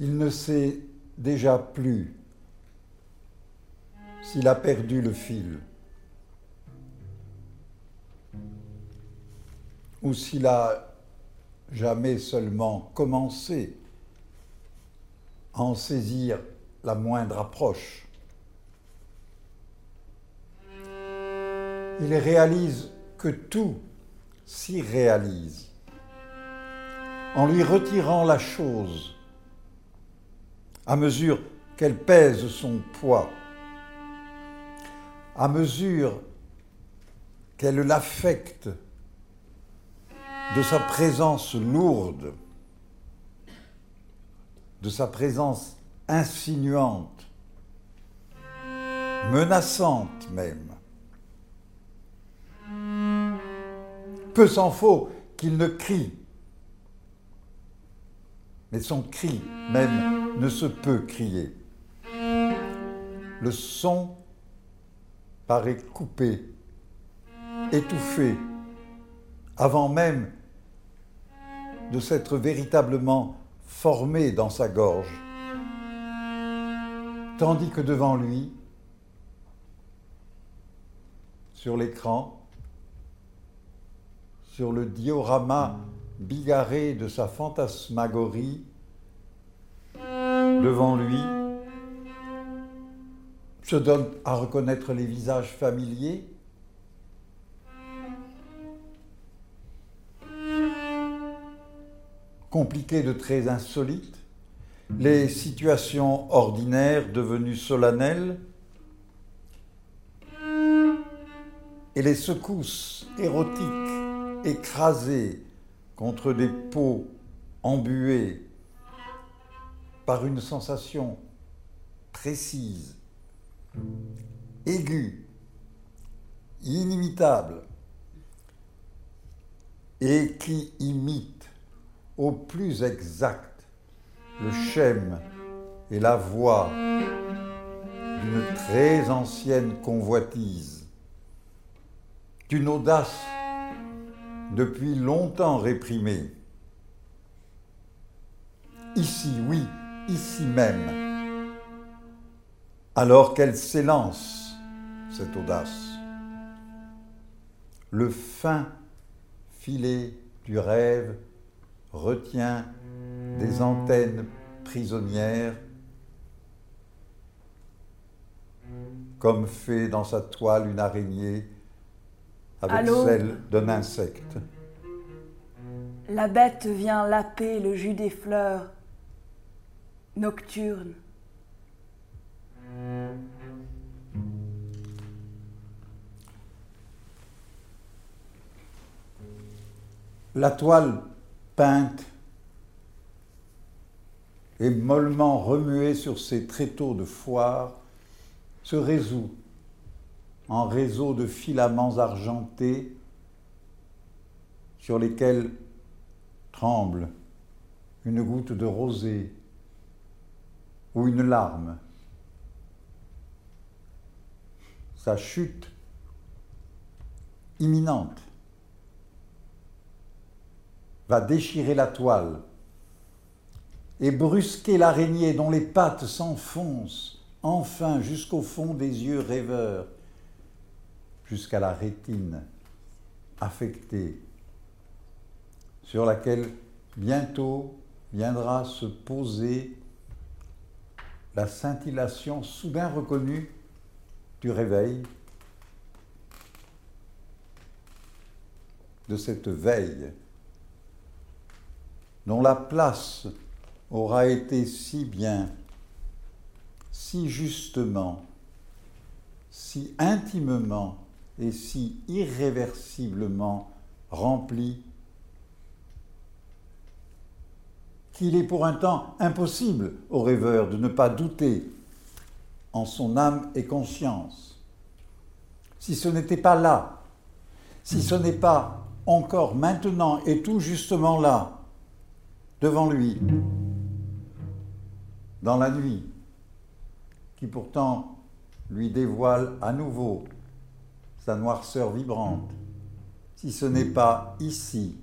Il ne sait déjà plus s'il a perdu le fil ou s'il a jamais seulement commencé à en saisir la moindre approche. Il réalise que tout s'y réalise en lui retirant la chose à mesure qu'elle pèse son poids, à mesure qu'elle l'affecte de sa présence lourde, de sa présence insinuante, menaçante même. Peu s'en faut qu'il ne crie, mais son cri même ne se peut crier. Le son paraît coupé, étouffé, avant même de s'être véritablement formé dans sa gorge, tandis que devant lui, sur l'écran, sur le diorama bigarré de sa fantasmagorie, devant lui, se donne à reconnaître les visages familiers, compliqués de traits insolites, les situations ordinaires devenues solennelles, et les secousses érotiques écrasées contre des peaux embuées par une sensation précise, aiguë, inimitable, et qui imite au plus exact le schème et la voix d'une très ancienne convoitise, d'une audace depuis longtemps réprimée. Ici, oui, ici même, alors qu'elle s'élance, cette audace. Le fin filet du rêve retient des antennes prisonnières, comme fait dans sa toile une araignée avec celle d'un insecte. La bête vient laper le jus des fleurs nocturnes. La toile peinte et mollement remuée sur ses tréteaux de foire se résout en réseau de filaments argentés sur lesquels tremble une goutte de rosée ou une larme. Sa chute imminente va déchirer la toile et brusquer l'araignée dont les pattes s'enfoncent enfin jusqu'au fond des yeux rêveurs, jusqu'à la rétine affectée, sur laquelle bientôt viendra se poser la scintillation soudain reconnue du réveil, de cette veille dont la place aura été si bien, si justement, si intimement et si irréversiblement remplie qu'il est pour un temps impossible au rêveur de ne pas douter en son âme et conscience. Si ce n'était pas là, si ce n'est pas encore maintenant et tout justement là, devant lui, dans la nuit, qui pourtant lui dévoile à nouveau sa noirceur vibrante, si ce n'est pas ici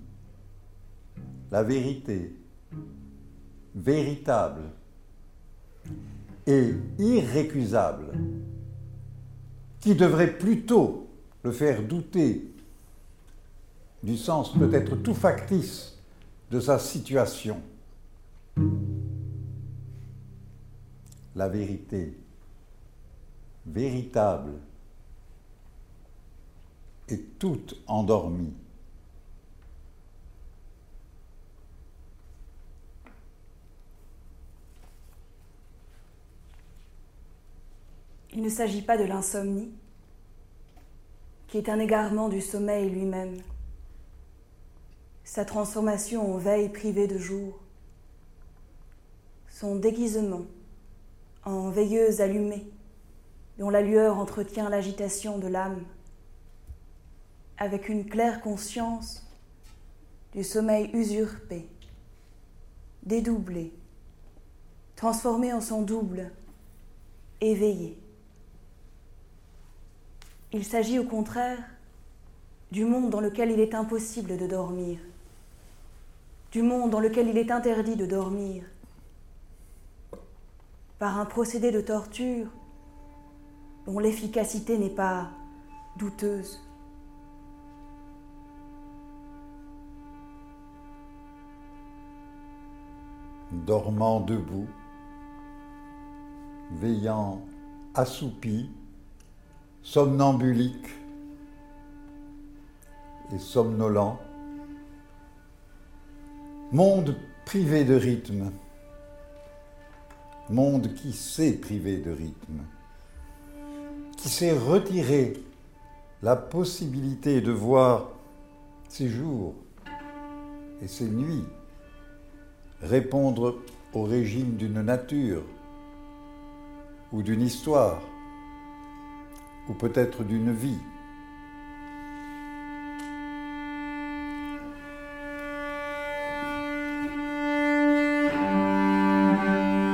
la vérité véritable et irrécusable, qui devrait plutôt le faire douter du sens peut-être tout factice de sa situation. La vérité véritable est toute endormie. Il ne s'agit pas de l'insomnie, qui est un égarement du sommeil lui-même, sa transformation en veille privée de jour, son déguisement en veilleuse allumée, dont la lueur entretient l'agitation de l'âme, avec une claire conscience du sommeil usurpé, dédoublé, transformé en son double, éveillé. Il s'agit au contraire du monde dans lequel il est impossible de dormir, du monde dans lequel il est interdit de dormir, par un procédé de torture dont l'efficacité n'est pas douteuse. Dormant debout, veillant assoupi, somnambulique et somnolent, monde privé de rythme, monde qui s'est privé de rythme, qui s'est retiré la possibilité de voir ses jours et ses nuits répondre au régime d'une nature ou d'une histoire ou peut-être d'une vie.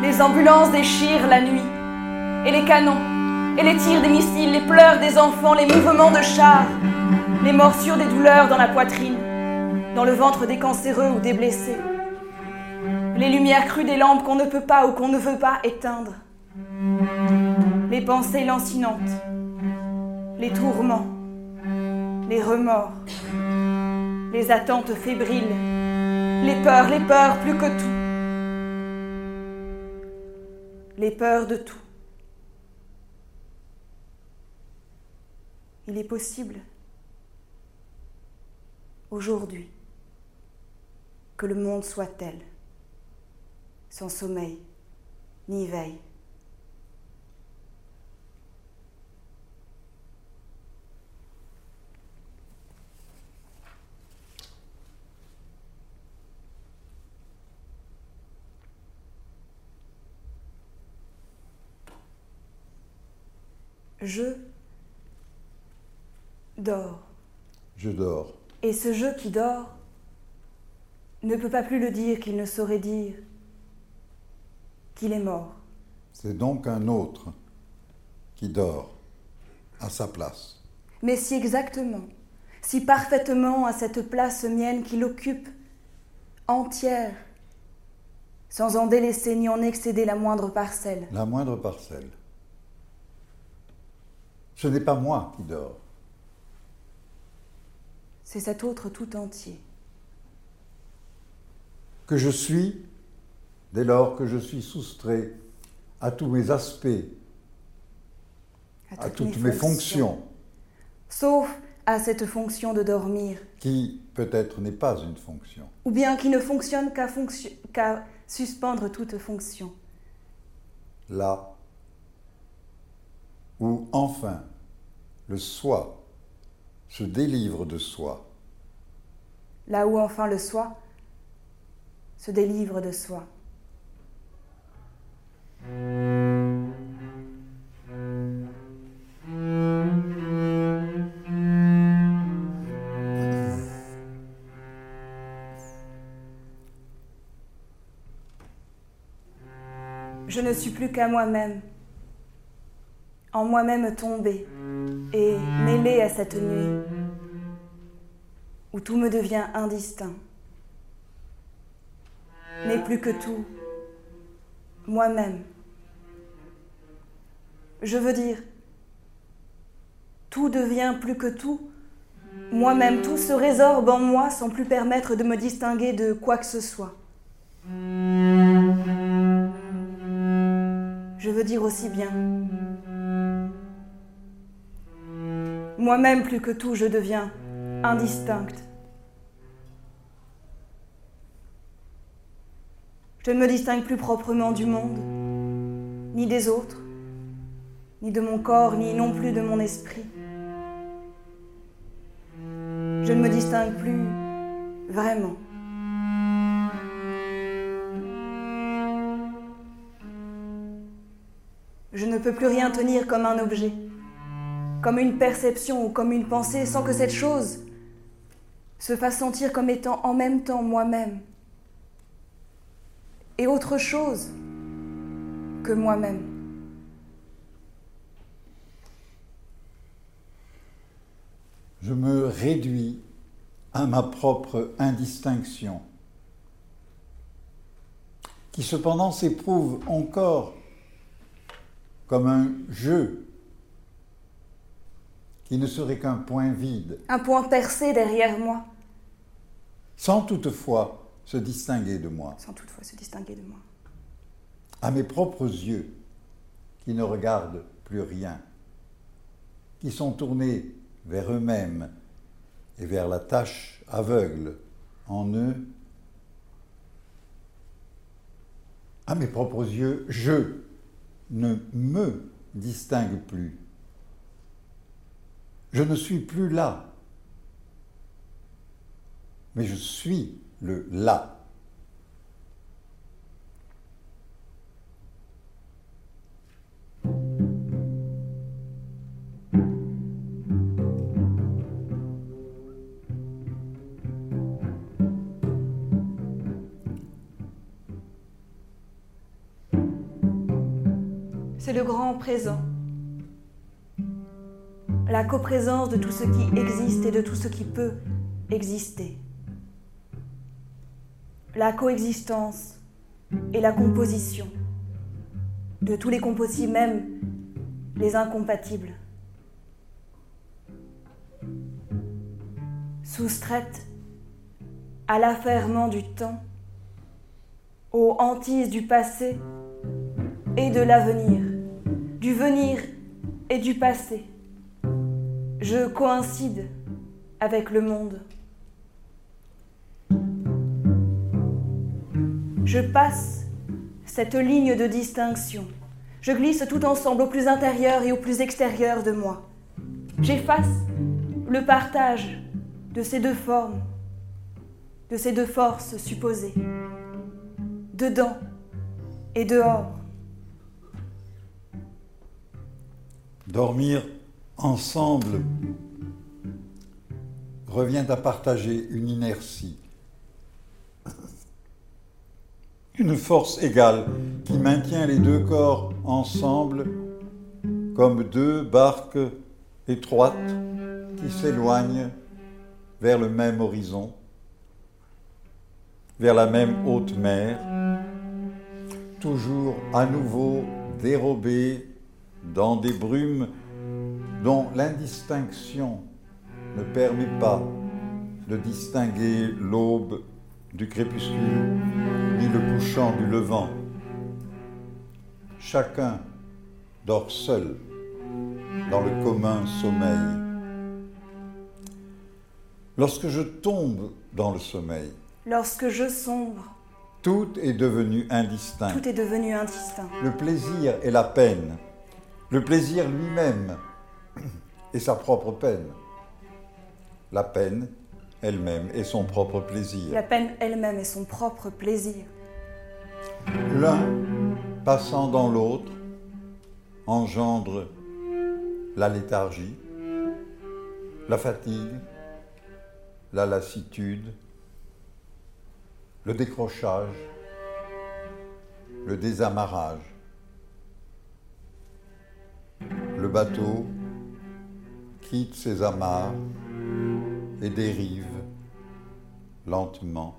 Les ambulances déchirent la nuit, et les canons, et les tirs des missiles, les pleurs des enfants, les mouvements de chars, les morsures des douleurs dans la poitrine, dans le ventre des cancéreux ou des blessés, les lumières crues des lampes qu'on ne peut pas ou qu'on ne veut pas éteindre, les pensées lancinantes, les tourments, les remords, les attentes fébriles, les peurs, les peurs plus que tout, les peurs de tout. Il est possible, aujourd'hui, que le monde soit tel, sans sommeil ni veille. Je dors. Je dors. Et ce je qui dort ne peut pas plus le dire qu'il ne saurait dire qu'il est mort. C'est donc un autre qui dort à sa place. Mais si exactement, si parfaitement à cette place mienne qu'il occupe, entière, sans en délaisser ni en excéder la moindre parcelle. La moindre parcelle. Ce n'est pas moi qui dors. C'est cet autre tout entier. Que je suis dès lors que je suis soustrait à tous mes aspects, à toutes, mes, fonctions. Sauf à cette fonction de dormir. Qui peut-être n'est pas une fonction. Ou bien qui ne fonctionne qu'à suspendre toute fonction. Là où enfin le soi se délivre de soi. Là où enfin le soi se délivre de soi. Je ne suis plus qu'à moi-même, en moi-même tombé et mêlé à cette nuit où tout me devient indistinct. Mais plus que tout, moi-même Je veux dire, tout devient plus que tout. Moi-même, tout se résorbe en moi sans plus permettre de me distinguer de quoi que ce soit. Je veux dire aussi bien. Moi-même, plus que tout, je deviens indistincte. Je ne me distingue plus proprement du monde, ni des autres, ni de mon corps, ni non plus de mon esprit. Je ne me distingue plus vraiment. Je ne peux plus rien tenir comme un objet, comme une perception ou comme une pensée sans que cette chose se fasse sentir comme étant en même temps moi-même et autre chose que moi-même. Je me réduis à ma propre indistinction, qui cependant s'éprouve encore comme un jeu qui ne serait qu'un point vide. Un point percé derrière moi. Sans toutefois se distinguer de moi. Sans toutefois se distinguer de moi. À mes propres yeux, qui ne regardent plus rien, qui sont tournés vers eux-mêmes et vers la tâche aveugle en eux. À mes propres yeux, je ne me distingue plus. Je ne suis plus là, mais je suis le là. C'est le grand présent. La coprésence de tout ce qui existe et de tout ce qui peut exister la coexistence et la composition de tous les composés, même les incompatibles. Soustraite à l'affairement du temps, aux hantises du passé et de l'avenir, du venir et du passé, je coïncide avec le monde. Je passe cette ligne de distinction. Je glisse tout ensemble au plus intérieur et au plus extérieur de moi. J'efface le partage de ces deux formes, de ces deux forces supposées, dedans et dehors. Dormir ensemble revient à partager une inertie, une force égale qui maintient les deux corps ensemble comme deux barques étroites qui s'éloignent vers le même horizon, vers la même haute mer, toujours à nouveau dérobées dans des brumes dont l'indistinction ne permet pas de distinguer l'aube du crépuscule, ni le couchant du levant. Chacun dort seul dans le commun sommeil. Lorsque je tombe dans le sommeil, Lorsque je sombre, tout est devenu indistinct. tout est devenu indistinct. Le plaisir et la peine, le plaisir lui-même et sa propre peine, la peine elle-même et son propre plaisir. La peine elle-même est son propre plaisir. L'un passant dans l'autre engendre la léthargie, la fatigue, la lassitude, le décrochage, le désamarrage. Le bateau quitte ses amarres et dérive lentement.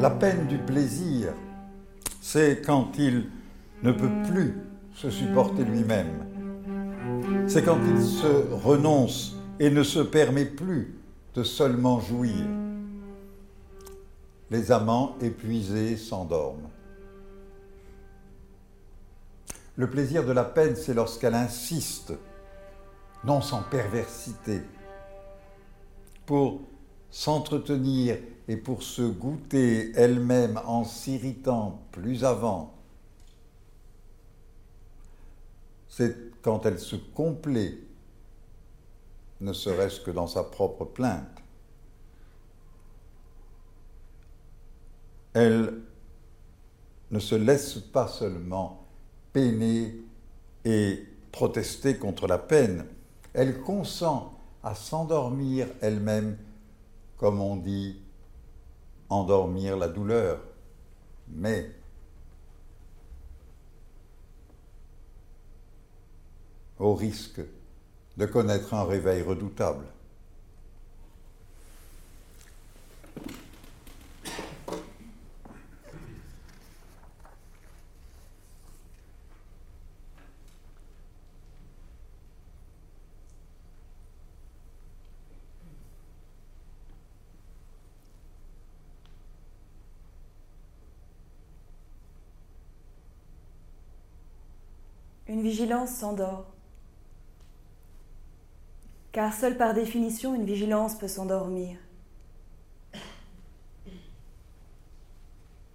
La peine du plaisir c'est quand il ne peut plus se supporter lui-même. C'est quand il se renonce et ne se permet plus de seulement jouir. Les amants épuisés s'endorment. Le plaisir de la peine, c'est lorsqu'elle insiste, non sans perversité, pour s'entretenir et pour se goûter elle-même en s'irritant plus avant. C'est quand elle se complaît, ne serait-ce que dans sa propre plainte. Elle ne se laisse pas seulement et protester contre la peine, elle consent à s'endormir elle-même, comme on dit, endormir la douleur. Mais au risque de connaître un réveil redoutable. Vigilance s'endort. Car seule par définition une vigilance peut s'endormir.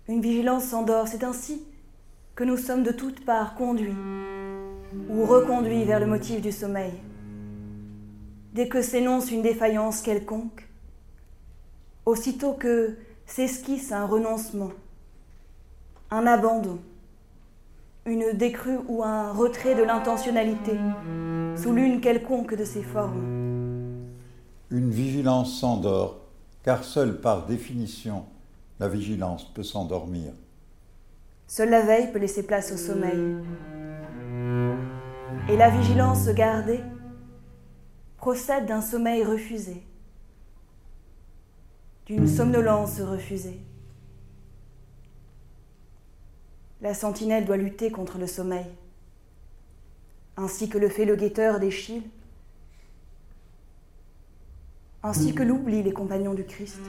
Une vigilance s'endort, c'est ainsi que nous sommes de toutes parts conduits ou reconduits vers le motif du sommeil. Dès que s'énonce une défaillance quelconque, aussitôt que s'esquisse un renoncement, un abandon, une décrue ou un retrait de l'intentionnalité, sous l'une quelconque de ses formes. Une vigilance s'endort, car seule par définition, la vigilance peut s'endormir. Seule la veille peut laisser place au sommeil. Et la vigilance gardée procède d'un sommeil refusé, d'une somnolence refusée. La sentinelle doit lutter contre le sommeil, ainsi que le fait le guetteur d'Échille, ainsi que l'oubli les compagnons du Christ,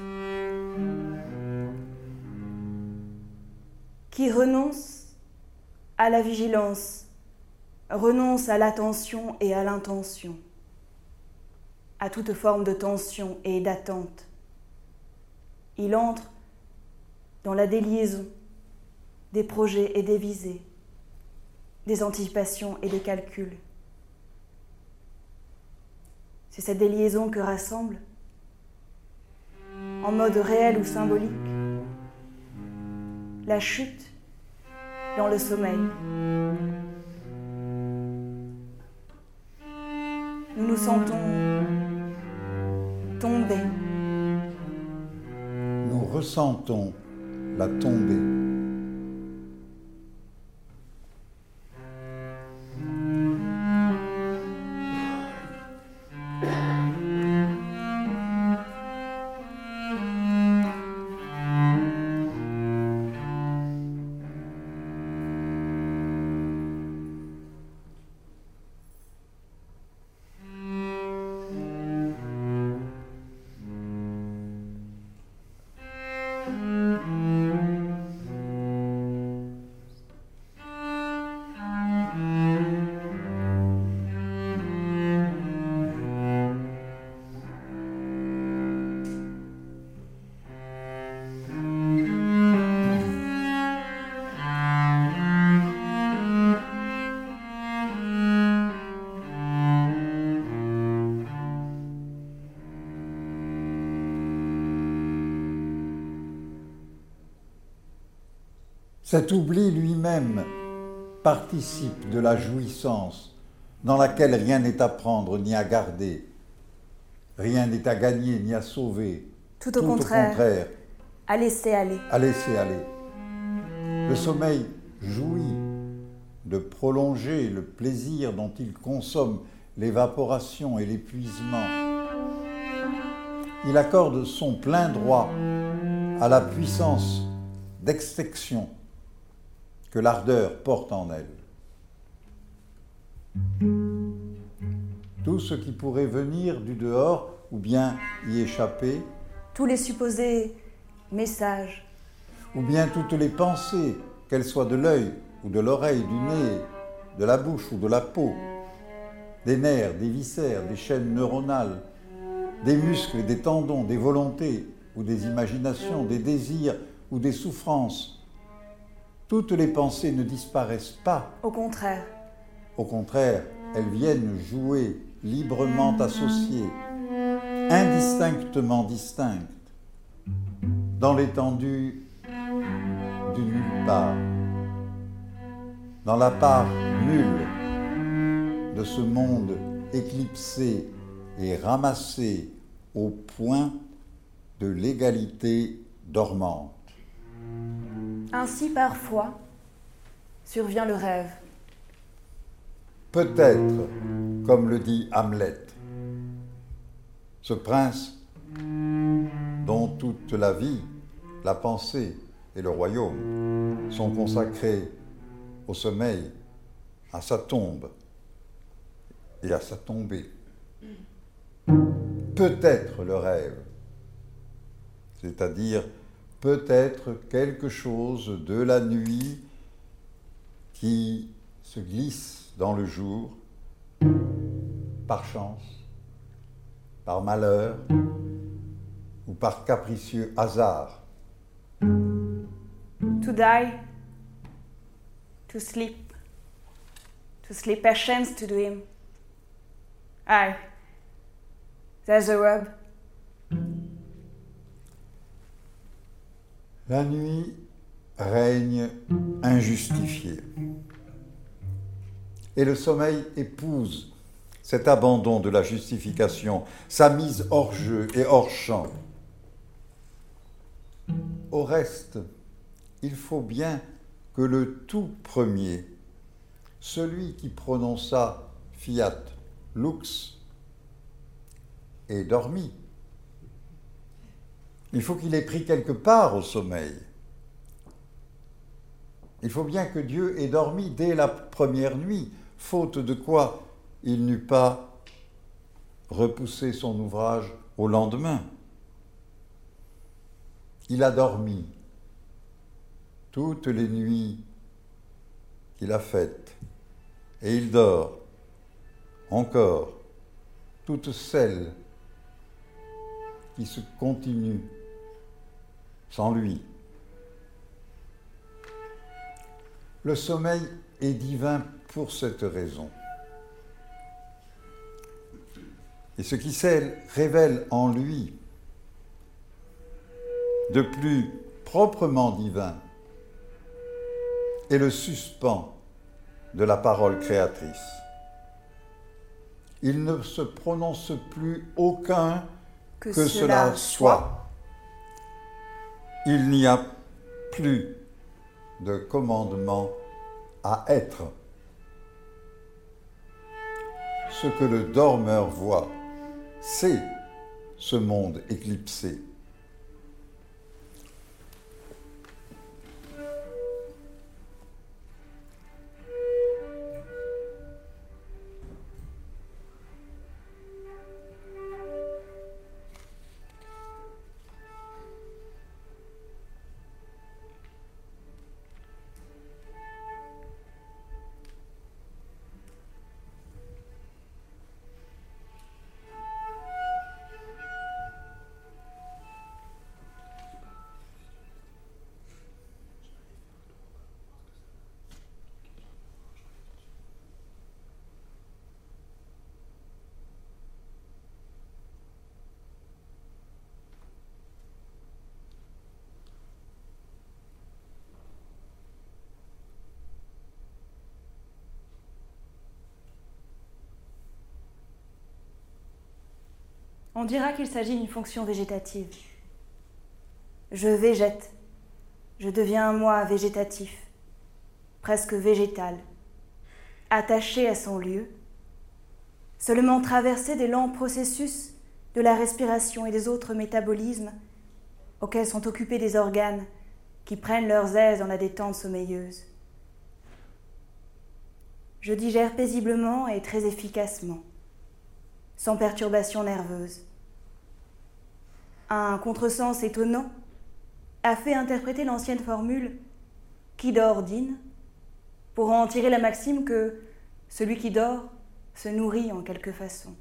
qui renoncent à la vigilance, renoncent à l'attention et à l'intention, à toute forme de tension et d'attente. Il entre dans la déliaison des projets et des visées, des anticipations et des calculs. C'est cette déliaison que rassemble, en mode réel ou symbolique, la chute dans le sommeil. Nous nous sentons tomber. Nous ressentons la tombée. Cet oubli lui-même participe de la jouissance dans laquelle rien n'est à prendre ni à garder, rien n'est à gagner ni à sauver. Tout au, contraire, à laisser aller. À laisser aller. Le sommeil jouit de prolonger le plaisir dont il consomme l'évaporation et l'épuisement. Il accorde son plein droit à la puissance d'extinction que l'ardeur porte en elle. Tout ce qui pourrait venir du dehors ou bien y échapper, tous les supposés messages, ou bien toutes les pensées, qu'elles soient de l'œil ou de l'oreille, du nez, de la bouche ou de la peau, des nerfs, des viscères, des chaînes neuronales, des muscles, des tendons, des volontés ou des imaginations, des désirs ou des souffrances. Toutes les pensées ne disparaissent pas. Au contraire. Au contraire, elles viennent jouer librement associées, indistinctement distinctes, dans l'étendue du nulle part, dans la part nulle de ce monde éclipsé et ramassé au point de l'égalité dormante. Ainsi parfois survient le rêve. Peut-être, comme le dit Hamlet, ce prince dont toute la vie, la pensée et le royaume sont consacrés au sommeil, à sa tombe et à sa tombée. Peut-être le rêve, c'est-à-dire peut-être quelque chose de la nuit qui se glisse dans le jour par chance, par malheur ou par capricieux hasard. To die, to sleep, to sleep a chance to dream. Aye, there's a rub. La nuit règne injustifiée. Et le sommeil épouse cet abandon de la justification, sa mise hors jeu et hors champ. Au reste, il faut bien que le tout premier, celui qui prononça fiat lux, ait dormi. Il faut qu'il ait pris quelque part au sommeil. Il faut bien que Dieu ait dormi dès la première nuit, faute de quoi il n'eût pas repoussé son ouvrage au lendemain. Il a dormi toutes les nuits qu'il a faites, et il dort encore toutes celles qui se continuent sans lui. Le sommeil est divin pour cette raison. Et ce qui révèle en lui de plus proprement divin est le suspens de la parole créatrice. Il ne se prononce plus aucun que, cela, soit il n'y a plus de commandement à être. Ce que le dormeur voit, c'est ce monde éclipsé. On dira qu'il s'agit d'une fonction végétative. Je végète. Je deviens moi végétatif, presque végétal, attaché à son lieu, seulement traversé des lents processus de la respiration et des autres métabolismes auxquels sont occupés des organes qui prennent leurs aises dans la détente sommeilleuse. je digère paisiblement et très efficacement, sans perturbation nerveuse. Un contresens étonnant a fait interpréter l'ancienne formule qui dort dîne pour en tirer la maxime que celui qui dort se nourrit en quelque façon.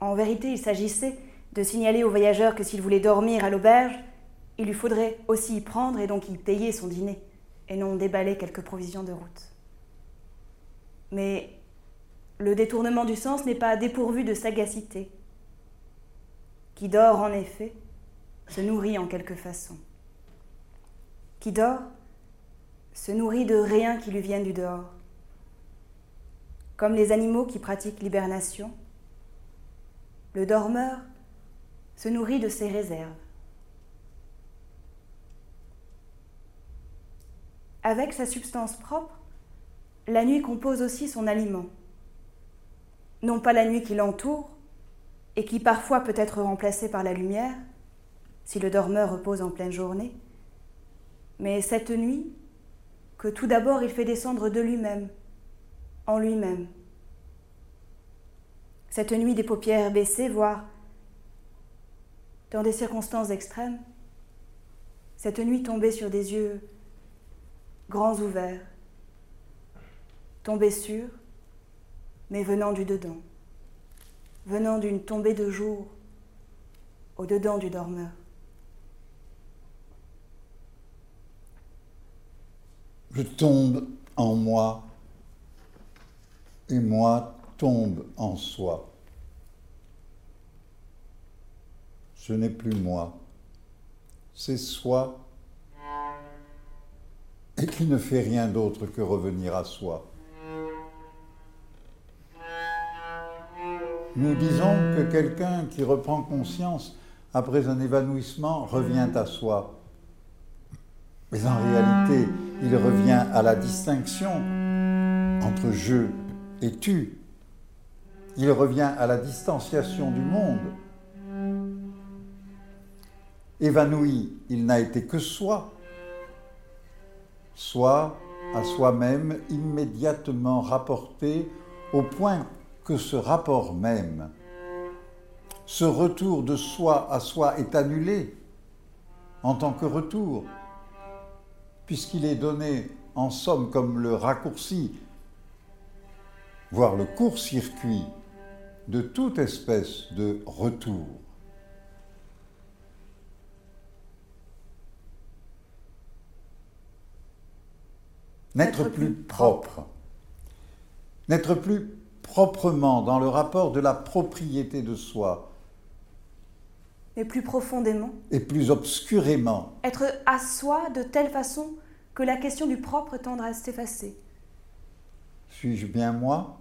En vérité, il s'agissait de signaler aux voyageurs que s'il voulait dormir à l'auberge, il lui faudrait aussi y prendre et donc y payer son dîner, et non déballer quelques provisions de route. Mais le détournement du sens n'est pas dépourvu de sagacité. Qui dort, en effet, se nourrit en quelque façon. Qui dort se nourrit de rien qui lui vienne du dehors. Comme les animaux qui pratiquent l'hibernation, le dormeur se nourrit de ses réserves. Avec sa substance propre, la nuit compose aussi son aliment. Non pas la nuit qui l'entoure, et qui parfois peut être remplacée par la lumière, si le dormeur repose en pleine journée, mais cette nuit que tout d'abord il fait descendre de lui-même, en lui-même. Cette nuit des paupières baissées, voire dans des circonstances extrêmes, cette nuit tombée sur des yeux grands ouverts, tombée sûre, mais venant du dedans, venant d'une tombée de jour au dedans du dormeur. Je tombe en moi et moi tombe en soi. Ce n'est plus moi, c'est soi et qui ne fait rien d'autre que revenir à soi. Nous disons que quelqu'un qui reprend conscience après un évanouissement revient à soi. Mais en réalité, il revient à la distinction entre je et tu. Il revient à la distanciation du monde. Évanoui, il n'a été que soi, soit à soi-même immédiatement rapporté au point que ce rapport même, ce retour de soi à soi est annulé en tant que retour, puisqu'il est donné en somme comme le raccourci, voire le court-circuit de toute espèce de retour. N'être plus propre, n'être plus proprement dans le rapport de la propriété de soi. Mais plus profondément. Et plus obscurément. Être à soi de telle façon que la question du propre tendre à s'effacer. Suis-je bien moi?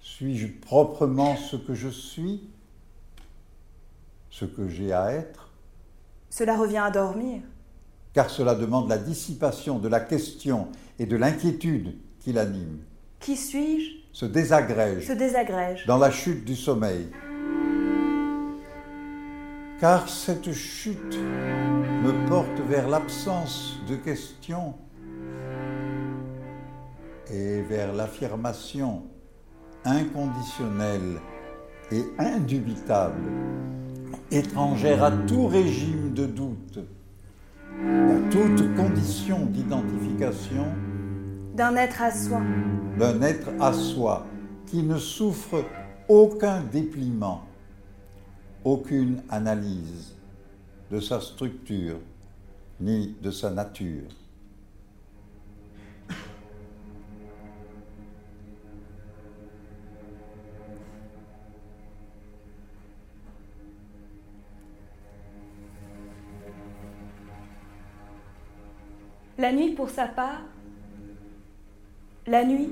Suis-je proprement ce que je suis? Ce que j'ai à être? Cela revient à dormir. Car cela demande la dissipation de la question et de l'inquiétude qui l'anime. Qui suis-je? Se désagrège. Se désagrège. Dans la chute du sommeil. Car cette chute me porte vers l'absence de questions et vers l'affirmation inconditionnelle et indubitable, étrangère à tout régime de doute, à toute condition d'identification d'un être à soi. D'un être à soi qui ne souffre aucun dépliement, aucune analyse de sa structure ni de sa nature. La nuit, pour sa part, la nuit,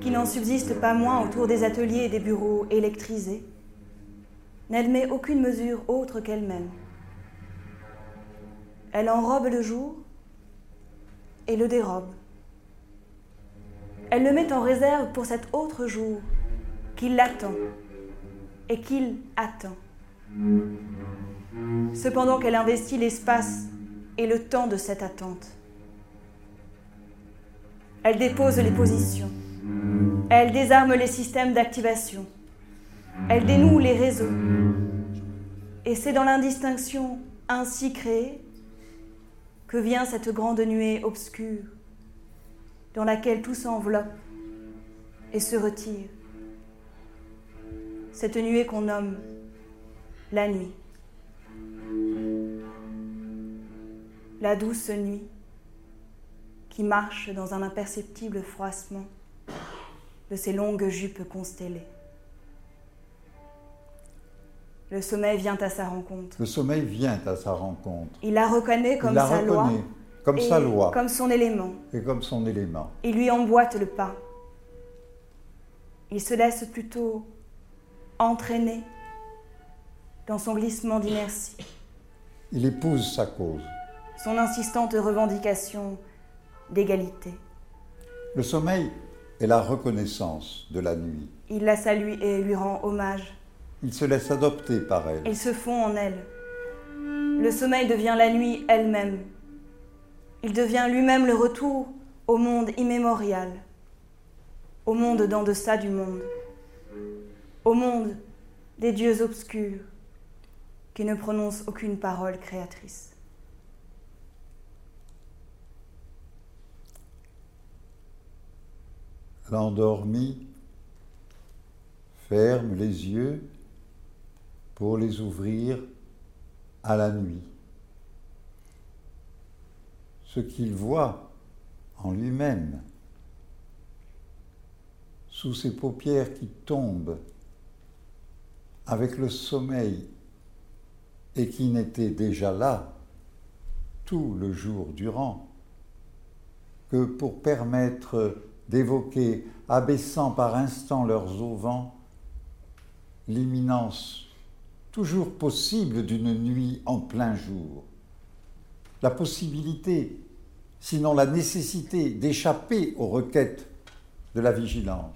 qui n'en subsiste pas moins autour des ateliers et des bureaux électrisés, n'admet aucune mesure autre qu'elle-même. Elle enrobe le jour et le dérobe. Elle le met en réserve pour cet autre jour qui l'attend et qu'il attend. Cependant qu'elle investit l'espace et le temps de cette attente. Elle dépose les positions. Elle désarme les systèmes d'activation. Elle dénoue les réseaux. Et c'est dans l'indistinction ainsi créée que vient cette grande nuée obscure dans laquelle tout s'enveloppe et se retire. Cette nuée qu'on nomme la nuit. La douce nuit qui marche dans un imperceptible froissement de ses longues jupes constellées. Le sommeil vient à sa rencontre. Le sommeil vient à sa rencontre. Il la reconnaît comme Il la sa loi. comme sa loi Comme son élément. et comme son élément. Il lui emboîte le pas. Il se laisse plutôt entraîner dans son glissement d'inertie, Il épouse sa cause. son insistante revendication d'égalité. Le sommeil est la reconnaissance de la nuit. Il la salue et lui rend hommage. Il se laisse adopter par elle. Ils se font en elle. Le sommeil devient la nuit elle-même. Il devient lui-même le retour au monde immémorial, au monde d'en deçà du monde, au monde des dieux obscurs qui ne prononcent aucune parole créatrice. L'endormi ferme les yeux pour les ouvrir à la nuit. Ce qu'il voit en lui-même, sous ses paupières qui tombent avec le sommeil et qui n'était déjà là tout le jour durant, que pour permettre d'évoquer, abaissant par instants leurs auvents, l'imminence toujours possible d'une nuit en plein jour, la possibilité, sinon la nécessité d'échapper aux requêtes de la vigilance.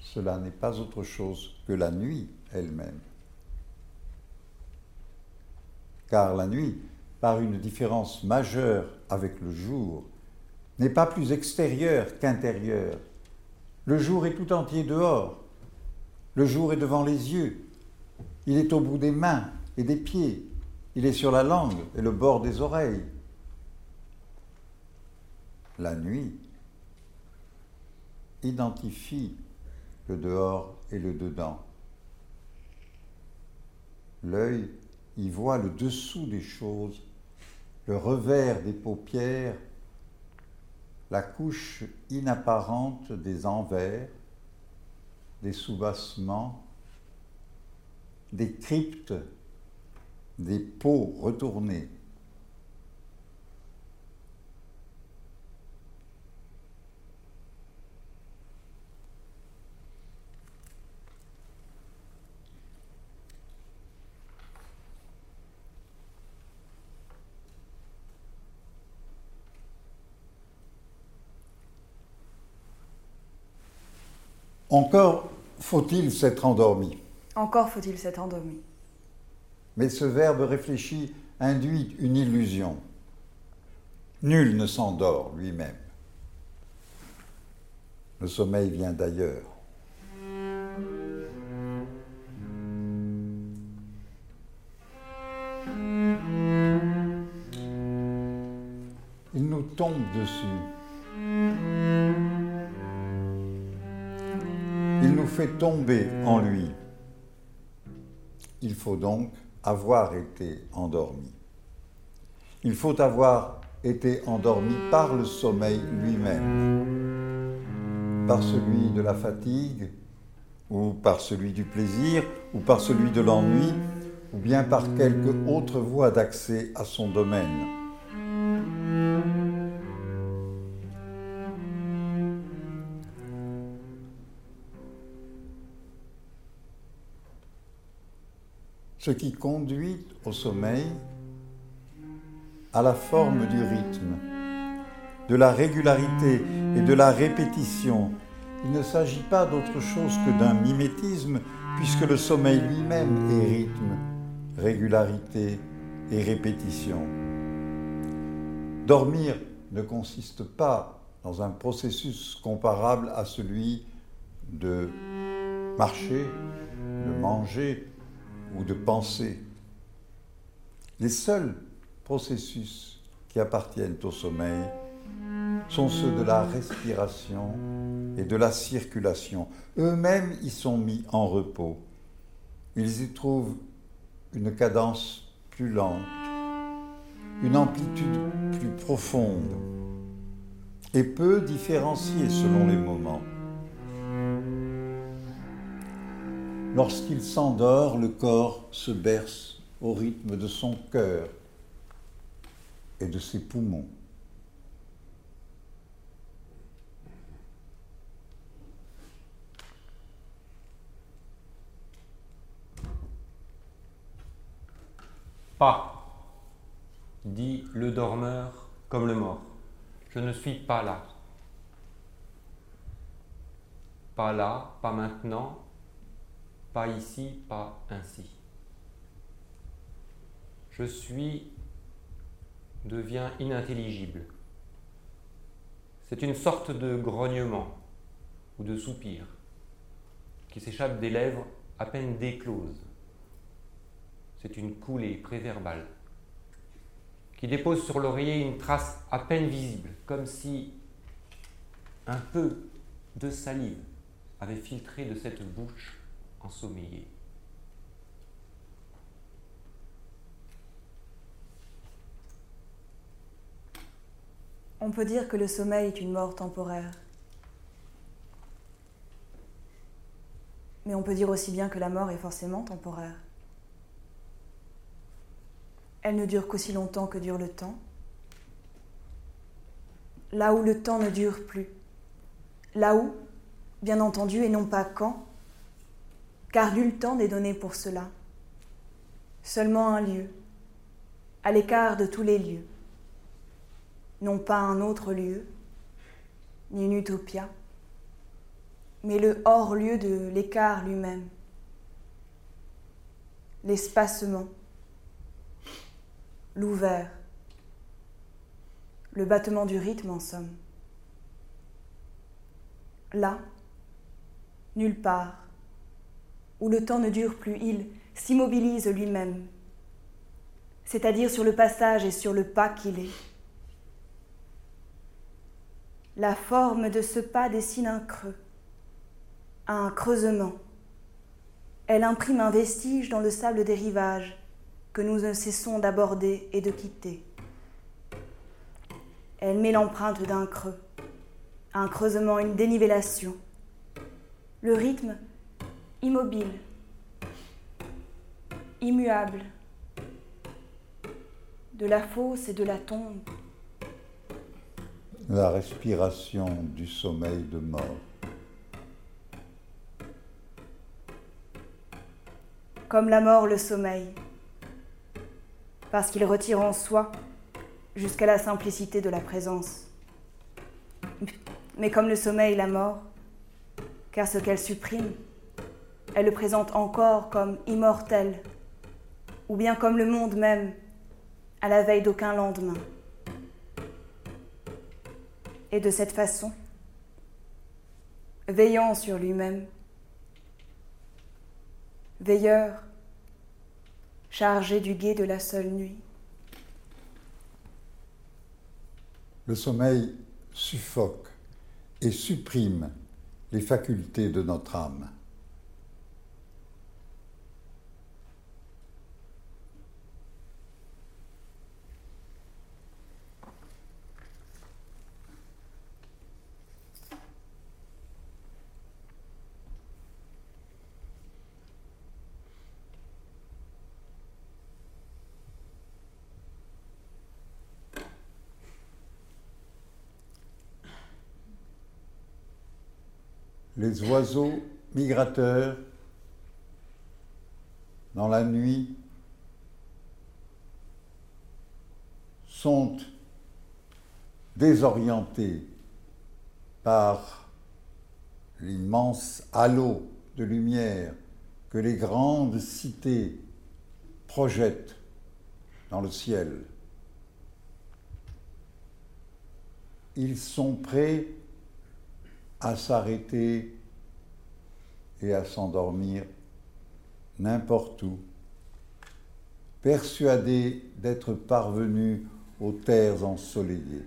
Cela n'est pas autre chose que la nuit elle-même. Car la nuit, par une différence majeure avec le jour, n'est pas plus extérieure qu'intérieure. Le jour est tout entier dehors. Le jour est devant les yeux. Il est au bout des mains et des pieds. Il est sur la langue et le bord des oreilles. La nuit identifie le dehors et le dedans. L'œil y voit le dessous des choses, le revers des paupières, la couche inapparente des envers, des soubassements, des cryptes, des peaux retournées. Encore faut-il s'être endormi. Encore faut-il s'être endormi. Mais ce verbe réfléchi induit une illusion. Nul ne s'endort lui-même. Le sommeil vient d'ailleurs. Il nous tombe dessus. Fait tomber en lui. Il faut donc avoir été endormi. Il faut avoir été endormi par le sommeil lui-même, par celui de la fatigue, ou par celui du plaisir, ou par celui de l'ennui, ou bien par quelque autre voie d'accès à son domaine. Ce qui conduit au sommeil à la forme du rythme, de la régularité et de la répétition. Il ne s'agit pas d'autre chose que d'un mimétisme, puisque le sommeil lui-même est rythme, régularité et répétition. Dormir ne consiste pas dans un processus comparable à celui de marcher, de manger ou de penser. Les seuls processus qui appartiennent au sommeil sont ceux de la respiration et de la circulation. Eux-mêmes y sont mis en repos. Ils y trouvent une cadence plus lente, une amplitude plus profonde et peu différenciée selon les moments. Lorsqu'il s'endort, le corps se berce au rythme de son cœur et de ses poumons. Pas, dit le dormeur comme le mort. Je ne suis pas là. Pas là, pas maintenant, pas ici, pas ainsi. Je suis devient inintelligible. C'est une sorte de grognement ou de soupir qui s'échappe des lèvres à peine décloses. C'est une coulée préverbale qui dépose sur l'oreiller une trace à peine visible, comme si un peu de salive avait filtré de cette bouche On peut dire que le sommeil est une mort temporaire. Mais on peut dire aussi bien que la mort est forcément temporaire. Elle ne dure qu'aussi longtemps que dure le temps. Là où le temps ne dure plus. Là où, bien entendu, et non pas quand, car nul temps n'est donné pour cela. Seulement un lieu, à l'écart de tous les lieux non pas un autre lieu, ni une utopia, mais le hors-lieu de l'écart lui-même, l'espacement, l'ouvert, le battement du rythme en somme. Là, nulle part, où le temps ne dure plus, il s'immobilise lui-même, c'est-à-dire sur le passage et sur le pas qu'il est. La forme de ce pas dessine un creux, un creusement. Elle imprime un vestige dans le sable des rivages que nous ne cessons d'aborder et de quitter. Elle met l'empreinte d'un creux, un creusement, une dénivellation. Le rythme immobile, immuable, de la fosse et de la tombe la respiration du sommeil de mort. Comme la mort le sommeil, parce qu'il retire en soi jusqu'à la simplicité de la présence. Mais comme le sommeil la mort, car ce qu'elle supprime, elle le présente encore comme immortel, ou bien comme le monde même, à la veille d'aucun lendemain. Et de cette façon, veillant sur lui-même, veilleur, chargé du guet de la seule nuit. Le sommeil suffoque et supprime les facultés de notre âme. Les oiseaux migrateurs dans la nuit sont désorientés par l'immense halo de lumière que les grandes cités projettent dans le ciel. ils sont prêts à s'arrêter et à s'endormir n'importe où, persuadés d'être parvenus aux terres ensoleillées.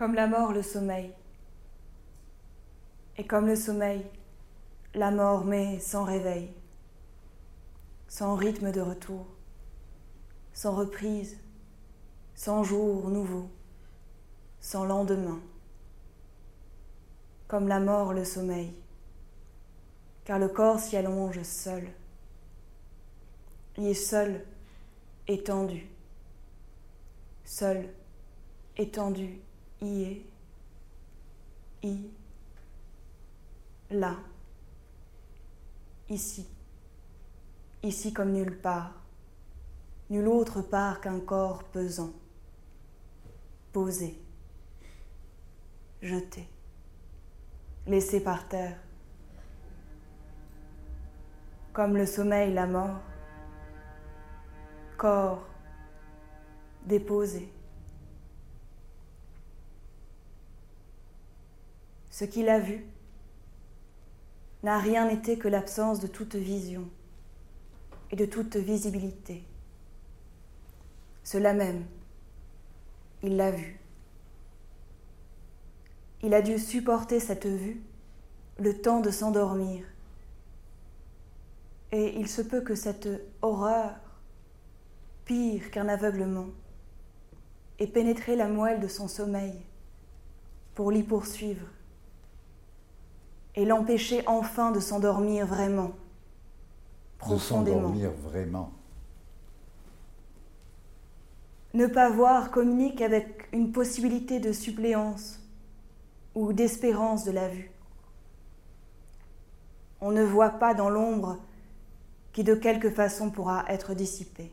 Comme la mort le sommeil. Et comme le sommeil, la mort met sans réveil, sans rythme de retour, sans reprise, sans jour nouveau, sans lendemain. Comme la mort le sommeil, car le corps s'y allonge seul, y est seul, étendu, seul, étendu y est, y, là, ici, ici comme nulle part, nulle autre part qu'un corps pesant, posé, jeté, laissé par terre, comme le sommeil, la mort, corps déposé. Ce qu'il a vu n'a rien été que l'absence de toute vision et de toute visibilité. Cela même, il l'a vu. Il a dû supporter cette vue le temps de s'endormir. Et il se peut que cette horreur, pire qu'un aveuglement, ait pénétré la moelle de son sommeil pour l'y poursuivre et l'empêcher enfin de s'endormir vraiment, profondément. De s'endormir vraiment. Ne pas voir communique avec une possibilité de suppléance ou d'espérance de la vue. On ne voit pas dans l'ombre qui de quelque façon pourra être dissipée.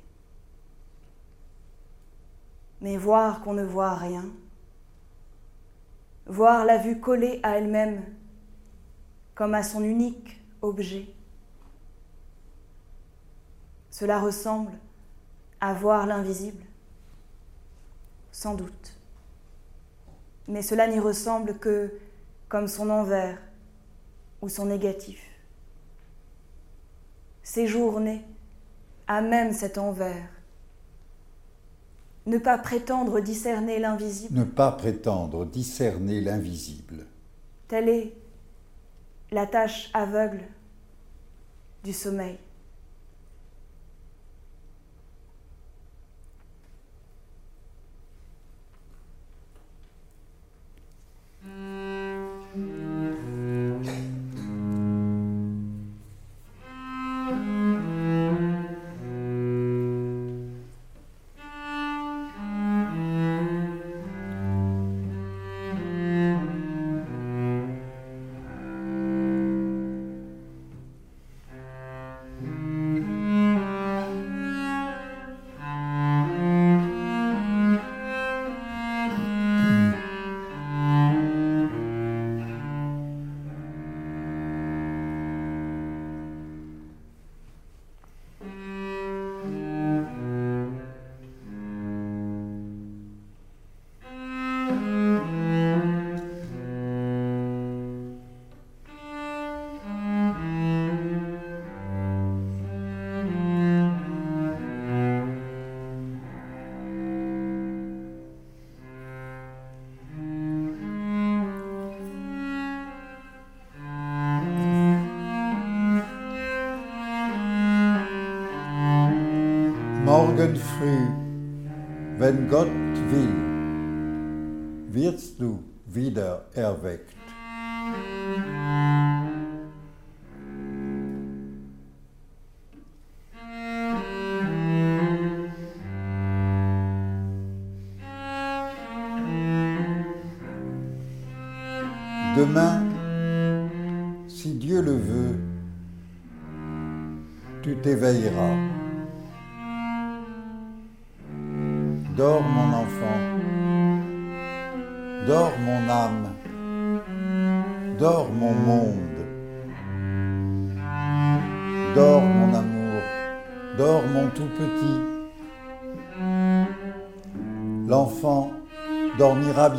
Mais voir qu'on ne voit rien, voir la vue collée à elle-même comme à son unique objet. Cela ressemble à voir l'invisible Sans doute. Mais cela n'y ressemble que comme son envers ou son négatif. Séjourner à même cet envers. Ne pas prétendre discerner l'invisible. Ne pas prétendre discerner l'invisible. Telle est la tâche aveugle du sommeil. good free when God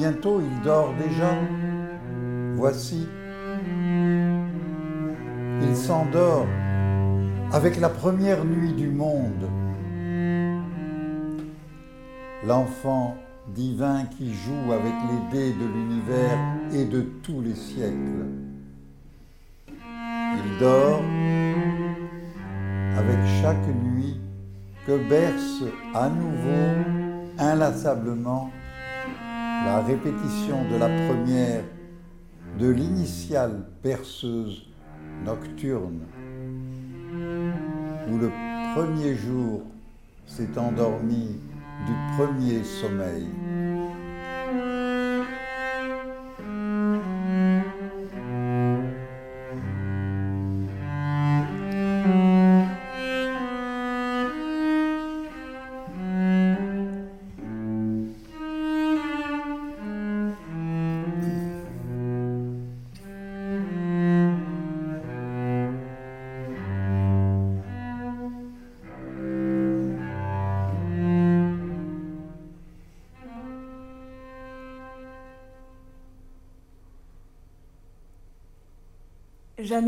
bientôt, il dort déjà. Voici, il s'endort avec la première nuit du monde. L'enfant divin qui joue avec les dés de l'univers et de tous les siècles. Il dort avec chaque nuit que berce à nouveau, inlassablement, la répétition de la première, de l'initiale berceuse nocturne, où le premier jour s'est endormi du premier sommeil.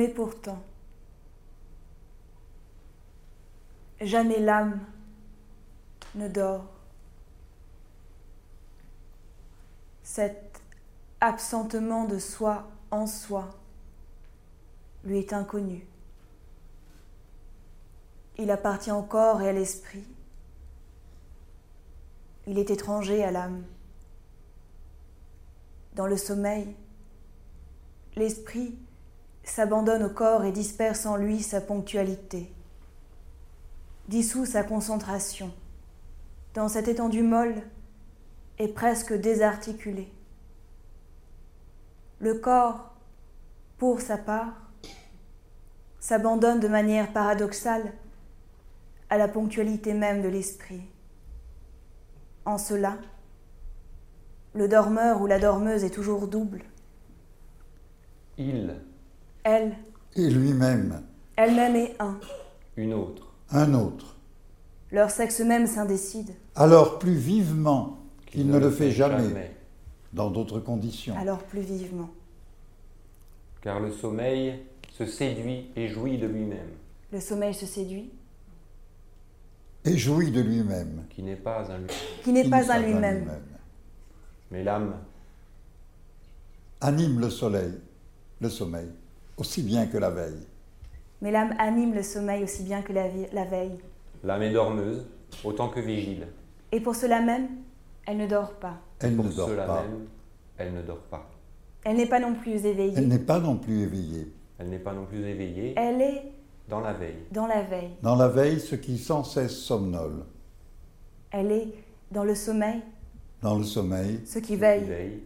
Jamais pourtant. Jamais l'âme ne dort. Cet absentement de soi en soi lui est inconnu. Il appartient au corps et à l'esprit. Il est étranger à l'âme. Dans le sommeil, l'esprit s'abandonne au corps et disperse en lui sa ponctualité, dissout sa concentration dans cette étendue molle et presque désarticulée. Le corps, pour sa part, s'abandonne de manière paradoxale à la ponctualité même de l'esprit. En cela, le dormeur ou la dormeuse est toujours double. Il, Elle, Et lui-même, elle-même est un. une autre, un autre. Leur sexe même s'indécide. Alors plus vivement qui qu'il ne le fait jamais, dans d'autres conditions. Alors plus vivement. Car le sommeil se séduit et jouit de lui-même, Le sommeil se séduit, Et jouit de lui-même. qui n'est pas un lui. qui n'est pas un lui-même. Mais l'âme, Anime le soleil, le sommeil, aussi bien que la veille. Mais l'âme anime le sommeil aussi bien que la, la veille. l'âme est dormeuse, autant que vigile. Et pour cela même, elle ne dort pas. Elle Pour ne dort cela pas. même, elle ne dort pas. Elle n'est pas non plus éveillée. Elle n'est pas non plus éveillée. Elle n'est pas non plus éveillée Elle est dans la veille. dans la veille. Dans la veille, ce qui sans cesse somnole. Elle est dans le sommeil, Dans le sommeil ce qui Qui veille veille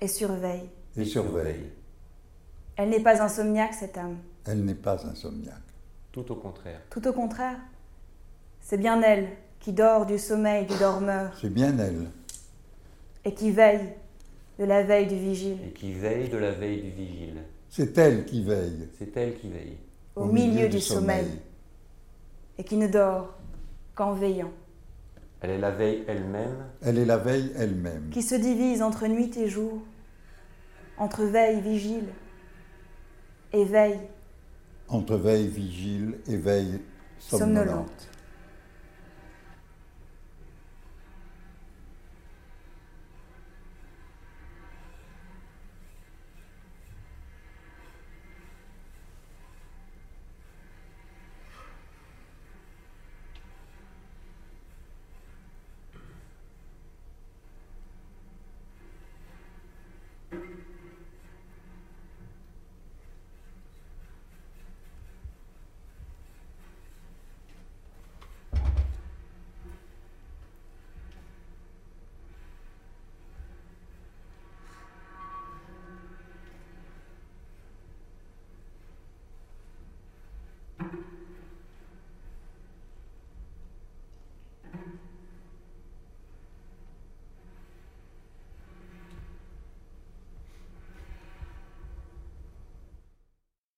et surveille. et surveille. Elle n'est pas insomniaque, cette âme. Elle n'est pas insomniaque. Tout au contraire. Tout au contraire. C'est bien elle qui dort du sommeil du dormeur C'est bien elle. et qui veille de la veille du vigile. Et qui veille de la veille du vigile. C'est elle qui veille. C'est elle qui veille. au, milieu, du sommeil, et qui ne dort qu'en veillant, Elle est la veille elle-même Elle est la veille elle-même. qui se divise entre nuit et jour, entre veille, vigile et veille Entre veille, vigile et veille somnolente. somnolente.